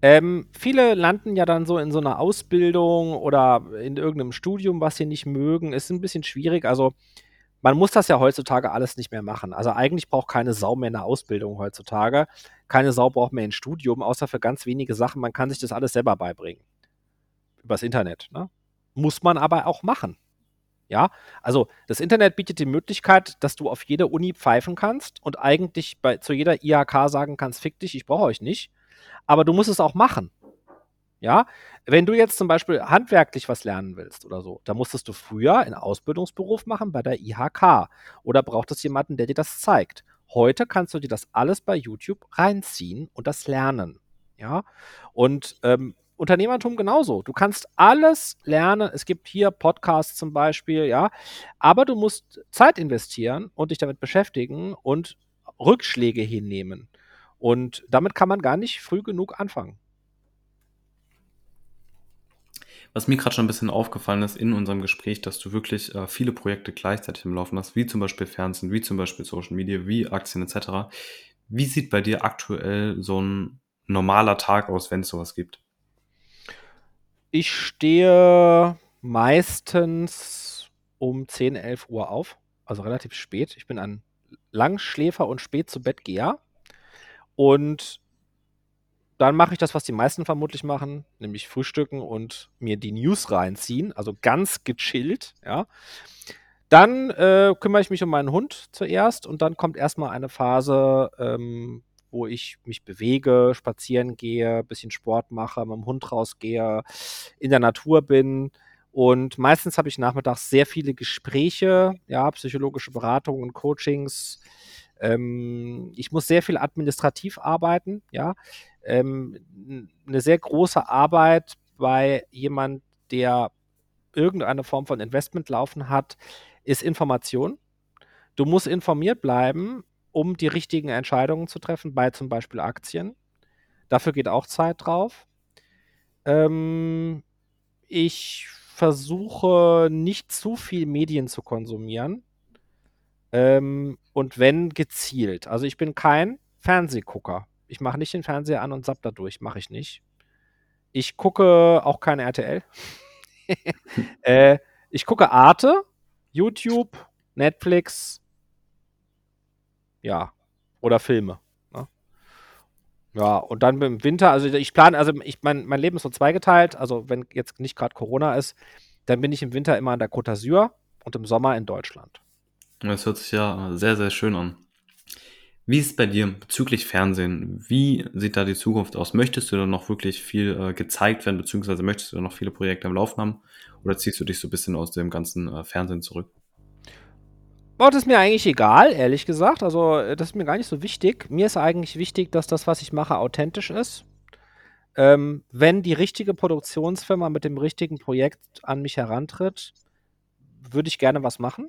Ähm, viele landen ja dann so in so einer Ausbildung oder in irgendeinem Studium, was sie nicht mögen. Ist ein bisschen schwierig. Also, man muss das ja heutzutage alles nicht mehr machen. Also, eigentlich braucht keine Sau mehr eine Ausbildung heutzutage. Keine Sau braucht mehr ein Studium, außer für ganz wenige Sachen. Man kann sich das alles selber beibringen. Übers Internet. Ne? Muss man aber auch machen. Ja, also das Internet bietet die Möglichkeit, dass du auf jede Uni pfeifen kannst und eigentlich bei, zu jeder IHK sagen kannst, fick dich, ich brauche euch nicht aber du musst es auch machen. Ja, wenn du jetzt zum Beispiel handwerklich was lernen willst oder so, dann musstest du früher einen Ausbildungsberuf machen bei der IHK oder brauchtest jemanden, der dir das zeigt. Heute kannst du dir das alles bei YouTube reinziehen und das lernen. Ja, und ähm, Unternehmertum genauso. Du kannst alles lernen. Es gibt hier Podcasts zum Beispiel, ja, aber du musst Zeit investieren und dich damit beschäftigen und Rückschläge hinnehmen. Und damit kann man gar nicht früh genug anfangen. Was mir gerade schon ein bisschen aufgefallen ist in unserem Gespräch, dass du wirklich äh, viele Projekte gleichzeitig im Laufen hast, wie zum Beispiel Fernsehen, wie zum Beispiel Social Media, wie Aktien etc. Wie sieht bei dir aktuell so ein normaler Tag aus, wenn es sowas gibt? Ich stehe meistens um 10, 11 Uhr auf, also relativ spät. Ich bin ein Langschläfer und spät zu Bett geher. Und dann mache ich das, was die meisten vermutlich machen, nämlich frühstücken und mir die News reinziehen, also ganz gechillt, ja. Dann äh, kümmere ich mich um meinen Hund zuerst und dann kommt erstmal eine Phase, ähm, wo ich mich bewege, spazieren gehe, bisschen Sport mache, mit dem Hund rausgehe, in der Natur bin. Und meistens habe ich nachmittags sehr viele Gespräche, ja, psychologische Beratungen und Coachings. Ähm, ich muss sehr viel administrativ arbeiten, ja. Ähm, eine sehr große Arbeit bei jemand, der irgendeine Form von Investment laufen hat, ist Information. Du musst informiert bleiben, um die richtigen Entscheidungen zu treffen, bei zum Beispiel Aktien. Dafür geht auch Zeit drauf. Ähm, ich versuche nicht zu viel Medien zu konsumieren. Ähm, und wenn gezielt. Also ich bin kein Fernsehgucker. Ich mache nicht den Fernseher an und zapp da durch. Mache ich nicht. Ich gucke auch keine RTL. äh, ich gucke Arte, YouTube, Netflix, ja, oder Filme. Ne? Ja, und dann im Winter, also ich plane, also ich, mein, mein Leben ist so zweigeteilt, also wenn jetzt nicht gerade Corona ist, dann bin ich im Winter immer an der Côte d'Azur und im Sommer in Deutschland. Das hört sich ja sehr, sehr schön an. Wie ist es bei dir bezüglich Fernsehen? Wie sieht da die Zukunft aus? Möchtest du da noch wirklich viel äh, gezeigt werden, beziehungsweise möchtest du da noch viele Projekte am Laufen haben? Oder ziehst du dich so ein bisschen aus dem ganzen äh, Fernsehen zurück? Oh, das ist mir eigentlich egal, ehrlich gesagt. Also, äh, das ist mir gar nicht so wichtig. Mir ist eigentlich wichtig, dass das, was ich mache, authentisch ist. Ähm, wenn die richtige Produktionsfirma mit dem richtigen Projekt an mich herantritt, würde ich gerne was machen.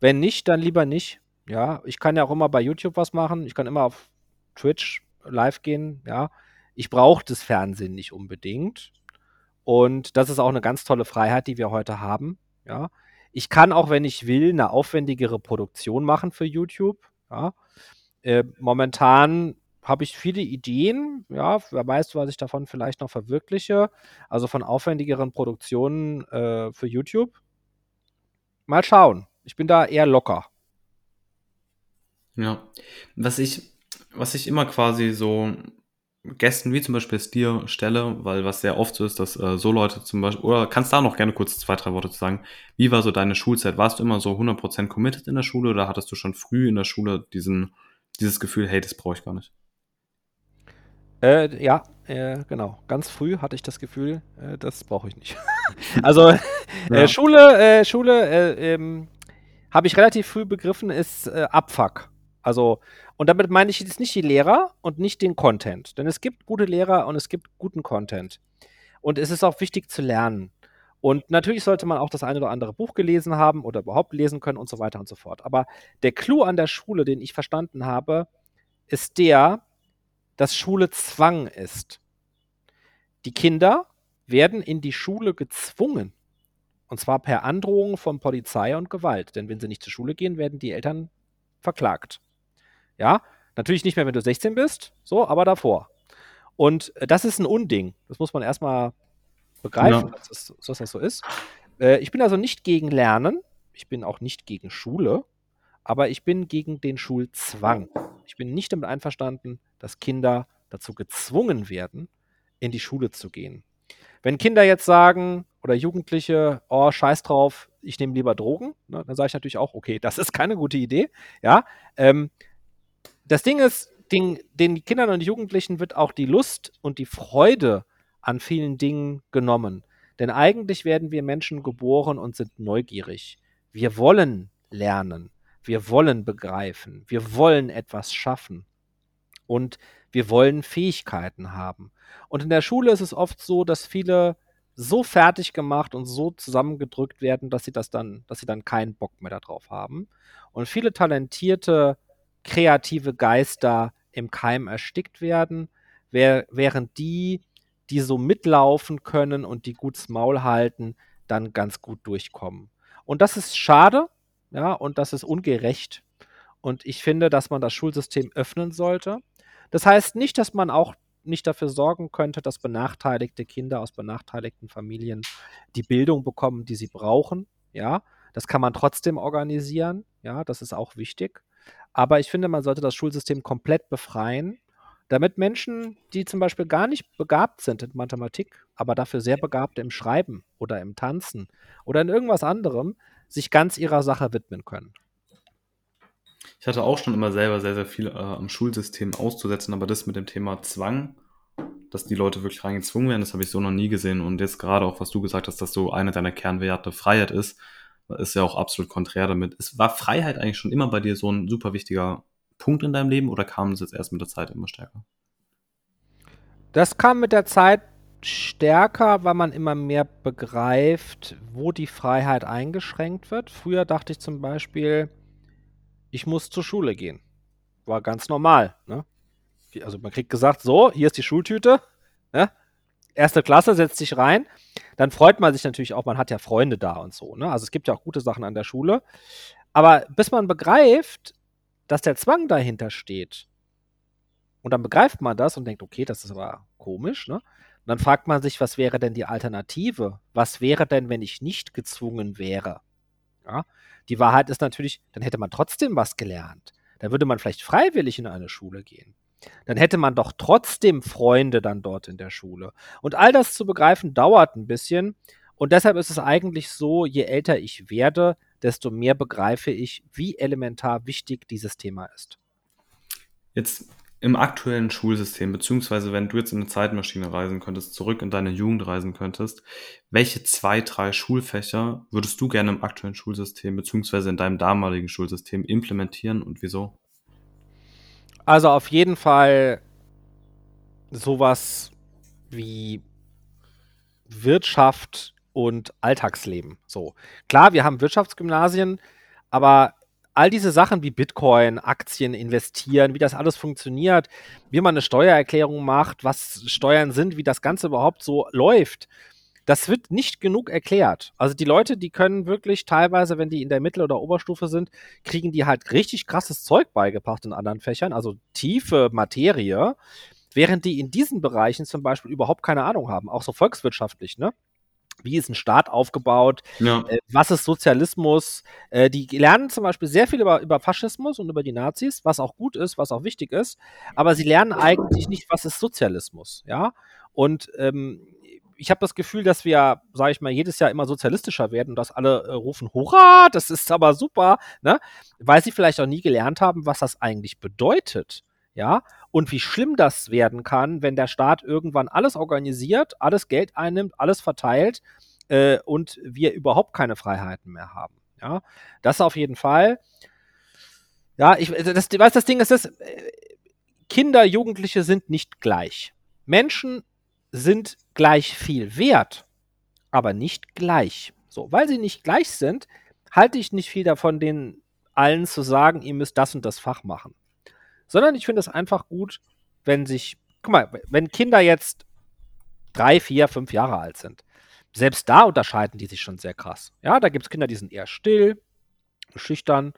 Wenn nicht, dann lieber nicht. Ja, ich kann ja auch immer bei YouTube was machen. Ich kann immer auf Twitch live gehen. Ja, ich brauche das Fernsehen nicht unbedingt. Und das ist auch eine ganz tolle Freiheit, die wir heute haben. Ja, ich kann auch, wenn ich will, eine aufwendigere Produktion machen für YouTube. Ja. Äh, momentan habe ich viele Ideen, ja, wer weiß, was ich davon vielleicht noch verwirkliche. Also von aufwendigeren Produktionen äh, für YouTube. Mal schauen. Ich bin da eher locker. Ja. Was ich, was ich immer quasi so Gästen wie zum Beispiel dir stelle, weil was sehr oft so ist, dass äh, so Leute zum Beispiel, oder kannst da noch gerne kurz zwei, drei Worte zu sagen, wie war so deine Schulzeit? Warst du immer so 100% committed in der Schule oder hattest du schon früh in der Schule diesen, dieses Gefühl, hey, das brauche ich gar nicht? Äh, ja, äh, genau. Ganz früh hatte ich das Gefühl, äh, das brauche ich nicht. also äh, ja. Schule, äh, Schule, ähm, habe ich relativ früh begriffen, ist Abfuck. Also und damit meine ich jetzt nicht die Lehrer und nicht den Content. Denn es gibt gute Lehrer und es gibt guten Content. Und es ist auch wichtig zu lernen. Und natürlich sollte man auch das eine oder andere Buch gelesen haben oder überhaupt lesen können und so weiter und so fort. Aber der Clou an der Schule, den ich verstanden habe, ist der, dass Schule Zwang ist. Die Kinder werden in die Schule gezwungen. Und zwar per Androhung von Polizei und Gewalt. Denn wenn sie nicht zur Schule gehen, werden die Eltern verklagt. Ja, natürlich nicht mehr, wenn du 16 bist, so, aber davor. Und äh, das ist ein Unding. Das muss man erstmal begreifen, ja. dass, das, dass, das, so ist. Äh, ich bin also nicht gegen Lernen. Ich bin auch nicht gegen Schule. Aber ich bin gegen den Schulzwang. Ich bin nicht damit einverstanden, dass Kinder dazu gezwungen werden, in die Schule zu gehen. Wenn Kinder jetzt sagen oder Jugendliche, oh, scheiß drauf, ich nehme lieber Drogen, ne, dann sage ich natürlich auch, okay, das ist keine gute Idee. Ja, ähm, das Ding ist, den, den Kindern und Jugendlichen wird auch die Lust und die Freude an vielen Dingen genommen. Denn eigentlich werden wir Menschen geboren und sind neugierig. Wir wollen lernen. Wir wollen begreifen. Wir wollen etwas schaffen. Und wir wollen Fähigkeiten haben. Und in der Schule ist es oft so, dass viele so fertig gemacht und so zusammengedrückt werden, dass sie das dann, dass sie dann keinen Bock mehr darauf haben. Und viele talentierte kreative Geister im Keim erstickt werden, während die, die so mitlaufen können und die gutes Maul halten, dann ganz gut durchkommen. Und das ist schade, ja, und das ist ungerecht. Und ich finde, dass man das Schulsystem öffnen sollte. Das heißt nicht, dass man auch nicht dafür sorgen könnte, dass benachteiligte Kinder aus benachteiligten Familien die Bildung bekommen, die sie brauchen. Ja, Das kann man trotzdem organisieren. Ja, das ist auch wichtig. Aber ich finde, man sollte das Schulsystem komplett befreien, damit Menschen, die zum Beispiel gar nicht begabt sind in Mathematik, aber dafür sehr begabt im Schreiben oder im Tanzen oder in irgendwas anderem, sich ganz ihrer Sache widmen können. Ich hatte auch schon immer selber sehr, sehr viel äh, am Schulsystem auszusetzen, aber das mit dem Thema Zwang, dass die Leute wirklich reingezwungen werden, das habe ich so noch nie gesehen. Und jetzt gerade auch, was du gesagt hast, dass so eine deiner Kernwerte Freiheit ist, ist ja auch absolut konträr damit. Es war Freiheit eigentlich schon immer bei dir so ein super wichtiger Punkt in deinem Leben oder kam es jetzt erst mit der Zeit immer stärker? Das kam mit der Zeit stärker, weil man immer mehr begreift, wo die Freiheit eingeschränkt wird. Früher dachte ich zum Beispiel, ich muss zur Schule gehen. War ganz normal. Ne? Also man kriegt gesagt, so, hier ist die Schultüte. Ne? Erste Klasse, setzt sich rein. Dann freut man sich natürlich auch, man hat ja Freunde da und so. Ne? Also es gibt ja auch gute Sachen an der Schule. Aber bis man begreift, dass der Zwang dahinter steht, und dann begreift man das und denkt, okay, das ist aber komisch, ne? Und dann fragt man sich, was wäre denn die Alternative? Was wäre denn, wenn ich nicht gezwungen wäre? Ja? Die Wahrheit ist natürlich, dann hätte man trotzdem was gelernt. Dann würde man vielleicht freiwillig in eine Schule gehen. Dann hätte man doch trotzdem Freunde dann dort in der Schule. Und all das zu begreifen dauert ein bisschen. Und deshalb ist es eigentlich so, je älter ich werde, desto mehr begreife ich, wie elementar wichtig dieses Thema ist. Jetzt im aktuellen Schulsystem, beziehungsweise wenn du jetzt in eine Zeitmaschine reisen könntest, zurück in deine Jugend reisen könntest, welche zwei, drei Schulfächer würdest du gerne im aktuellen Schulsystem, beziehungsweise in deinem damaligen Schulsystem implementieren und wieso? Also auf jeden Fall sowas wie Wirtschaft und Alltagsleben. So. Klar, wir haben Wirtschaftsgymnasien, aber all diese Sachen wie Bitcoin, Aktien, investieren, wie das alles funktioniert, wie man eine Steuererklärung macht, was Steuern sind, wie das Ganze überhaupt so läuft, das wird nicht genug erklärt. Also die Leute, die können wirklich teilweise, wenn die in der Mittel- oder Oberstufe sind, kriegen die halt richtig krasses Zeug beigebracht in anderen Fächern, also tiefe Materie, während die in diesen Bereichen zum Beispiel überhaupt keine Ahnung haben, auch so volkswirtschaftlich, ne? Wie ist ein Staat aufgebaut, ja. äh, was ist Sozialismus. Äh, die lernen zum Beispiel sehr viel über, über Faschismus und über die Nazis, was auch gut ist, was auch wichtig ist, aber sie lernen eigentlich nicht, was ist Sozialismus, ja. Und ähm, ich habe das Gefühl, dass wir, sage ich mal, jedes Jahr immer sozialistischer werden und dass alle äh, rufen, hurra, das ist aber super, ne? Weil sie vielleicht auch nie gelernt haben, was das eigentlich bedeutet ja, und wie schlimm das werden kann, wenn der Staat irgendwann alles organisiert, alles Geld einnimmt, alles verteilt äh, und wir überhaupt keine Freiheiten mehr haben. Ja, das auf jeden Fall. Ja, ich das, weiß, das Ding ist, das, äh, Kinder, Jugendliche sind nicht gleich. Menschen sind gleich viel wert, aber nicht gleich. So, weil sie nicht gleich sind, halte ich nicht viel davon, denen allen zu sagen, ihr müsst das und das Fach machen sondern ich finde es einfach gut, wenn sich, guck mal, wenn Kinder jetzt drei, vier, fünf Jahre alt sind, selbst da unterscheiden die sich schon sehr krass. Ja, da gibt es Kinder, die sind eher still, schüchtern,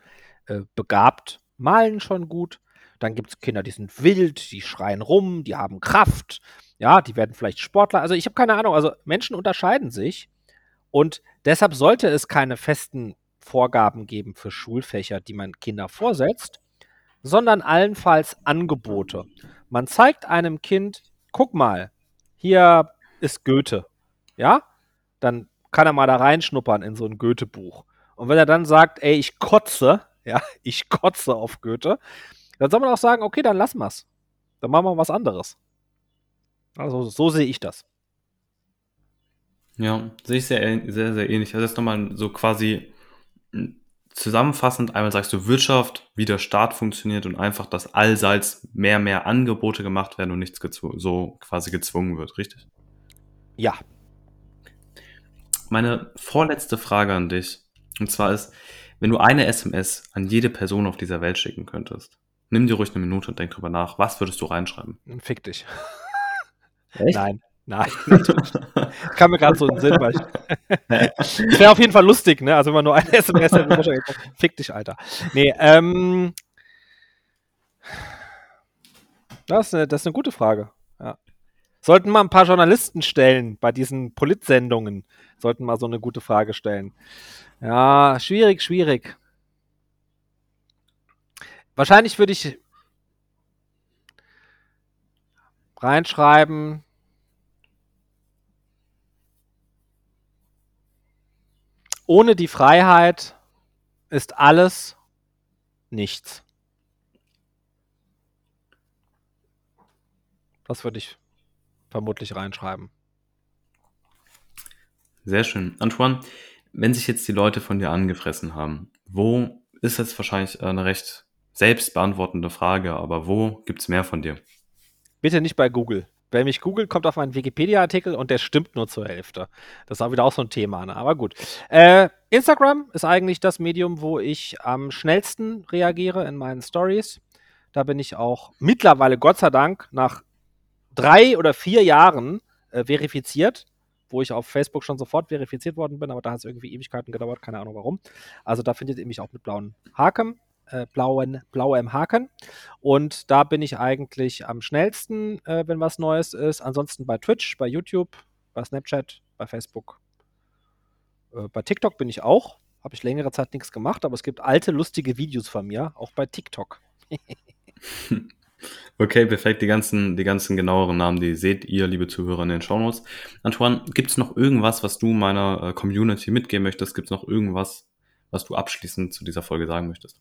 äh, begabt, malen schon gut. Dann gibt es Kinder, die sind wild, die schreien rum, die haben Kraft. Ja, die werden vielleicht Sportler. Also ich habe keine Ahnung. Also Menschen unterscheiden sich. Und deshalb sollte es keine festen Vorgaben geben für Schulfächer, die man Kinder vorsetzt, sondern allenfalls Angebote. Man zeigt einem Kind, guck mal, hier ist Goethe. Ja? Dann kann er mal da reinschnuppern in so ein Goethe-Buch. Und wenn er dann sagt, ey, ich kotze, ja, ich kotze auf Goethe, dann soll man auch sagen, okay, dann lassen wir's. Dann machen wir was anderes. Also so sehe ich das. Ja, sehe ich sehr, sehr, sehr ähnlich. Also das ist nochmal so quasi zusammenfassend, einmal sagst du Wirtschaft, wie der Staat funktioniert und einfach, dass allseits mehr, mehr Angebote gemacht werden und nichts so quasi gezwungen wird, richtig? Ja. Meine vorletzte Frage an dich, und zwar ist, wenn du eine SMS an jede Person auf dieser Welt schicken könntest, nimm dir ruhig eine Minute und denk drüber nach, was würdest du reinschreiben? Fick dich. Echt? Nein. Nein, kam mir gerade so in den Sinn, weil es wäre auf jeden Fall lustig, ne? Also wenn man nur eine SMS hätte, fick dich, Alter. Nee, ähm. Das ist eine, das ist eine gute Frage. Ja. Sollten mal ein paar Journalisten stellen bei diesen Politsendungen. Sollten mal so eine gute Frage stellen. Ja, schwierig, schwierig. Wahrscheinlich würde ich reinschreiben. Ohne die Freiheit ist alles nichts. Das würde ich vermutlich reinschreiben. Sehr schön. Antoine, wenn sich jetzt die Leute von dir angefressen haben, wo ist jetzt wahrscheinlich eine recht selbst beantwortende Frage, aber wo gibt es mehr von dir? Bitte nicht bei Google. Wer mich googelt, kommt auf meinen Wikipedia-Artikel und der stimmt nur zur Hälfte. Das auch wieder auch so ein Thema, ne? aber gut. Äh, Instagram ist eigentlich das Medium, wo ich am schnellsten reagiere in meinen Stories. Da bin ich auch mittlerweile, Gott sei Dank, nach drei oder vier Jahren äh, verifiziert, wo ich auf Facebook schon sofort verifiziert worden bin, aber da hat es irgendwie Ewigkeiten gedauert, keine Ahnung warum. Also da findet ihr mich auch mit blauen Haken, äh, blauen, blauem Haken. Und da bin ich eigentlich am schnellsten, äh, wenn was Neues ist. Ansonsten bei Twitch, bei YouTube, bei Snapchat, bei Facebook. Äh, bei TikTok bin ich auch. Habe ich längere Zeit nichts gemacht, aber es gibt alte, lustige Videos von mir, auch bei TikTok. Okay, perfekt. Die ganzen, die ganzen genaueren Namen, die seht ihr, liebe Zuhörer, in den Shownotes. Antoine, gibt es noch irgendwas, was du meiner äh, Community mitgeben möchtest? Gibt es noch irgendwas, was du abschließend zu dieser Folge sagen möchtest?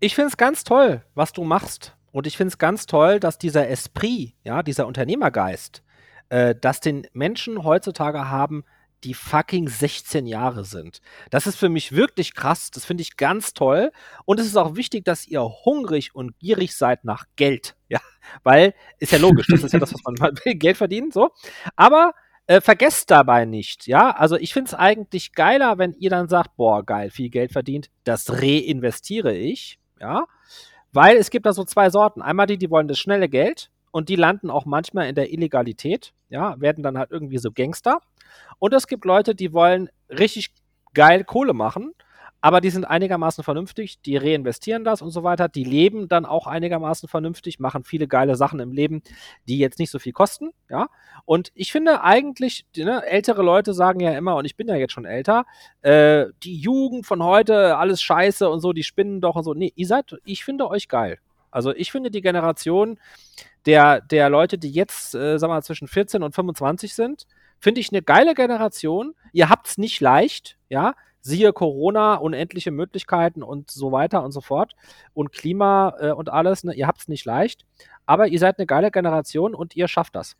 Ich finde es ganz toll, was du machst. Und ich finde es ganz toll, dass dieser Esprit, ja, dieser Unternehmergeist, äh, dass den Menschen heutzutage haben, die fucking 16 Jahre sind. Das ist für mich wirklich krass. Das finde ich ganz toll. Und es ist auch wichtig, dass ihr hungrig und gierig seid nach Geld. Ja, weil ist ja logisch. Das ist ja das, was man will, Geld verdienen. So. Aber äh, vergesst dabei nicht, ja. Also ich finde es eigentlich geiler, wenn ihr dann sagt, boah, geil, viel Geld verdient, das reinvestiere ich, ja. Weil es gibt da so zwei Sorten. Einmal die, die wollen das schnelle Geld und die landen auch manchmal in der Illegalität, ja, werden dann halt irgendwie so Gangster. Und es gibt Leute, die wollen richtig geil Kohle machen, aber die sind einigermaßen vernünftig, die reinvestieren das und so weiter, die leben dann auch einigermaßen vernünftig, machen viele geile Sachen im Leben, die jetzt nicht so viel kosten, ja. Und ich finde eigentlich, ne, ältere Leute sagen ja immer, und ich bin ja jetzt schon älter, äh, die Jugend von heute, alles scheiße und so, die spinnen doch und so. Nee, ihr seid, ich finde euch geil. Also ich finde die Generation der, der Leute, die jetzt, äh, sagen wir mal, zwischen 14 und 25 sind, finde ich eine geile Generation. Ihr habt es nicht leicht, ja. Siehe Corona, unendliche Möglichkeiten und so weiter und so fort. Und Klima äh, und alles, ne? ihr habt es nicht leicht. Aber ihr seid eine geile Generation und ihr schafft das.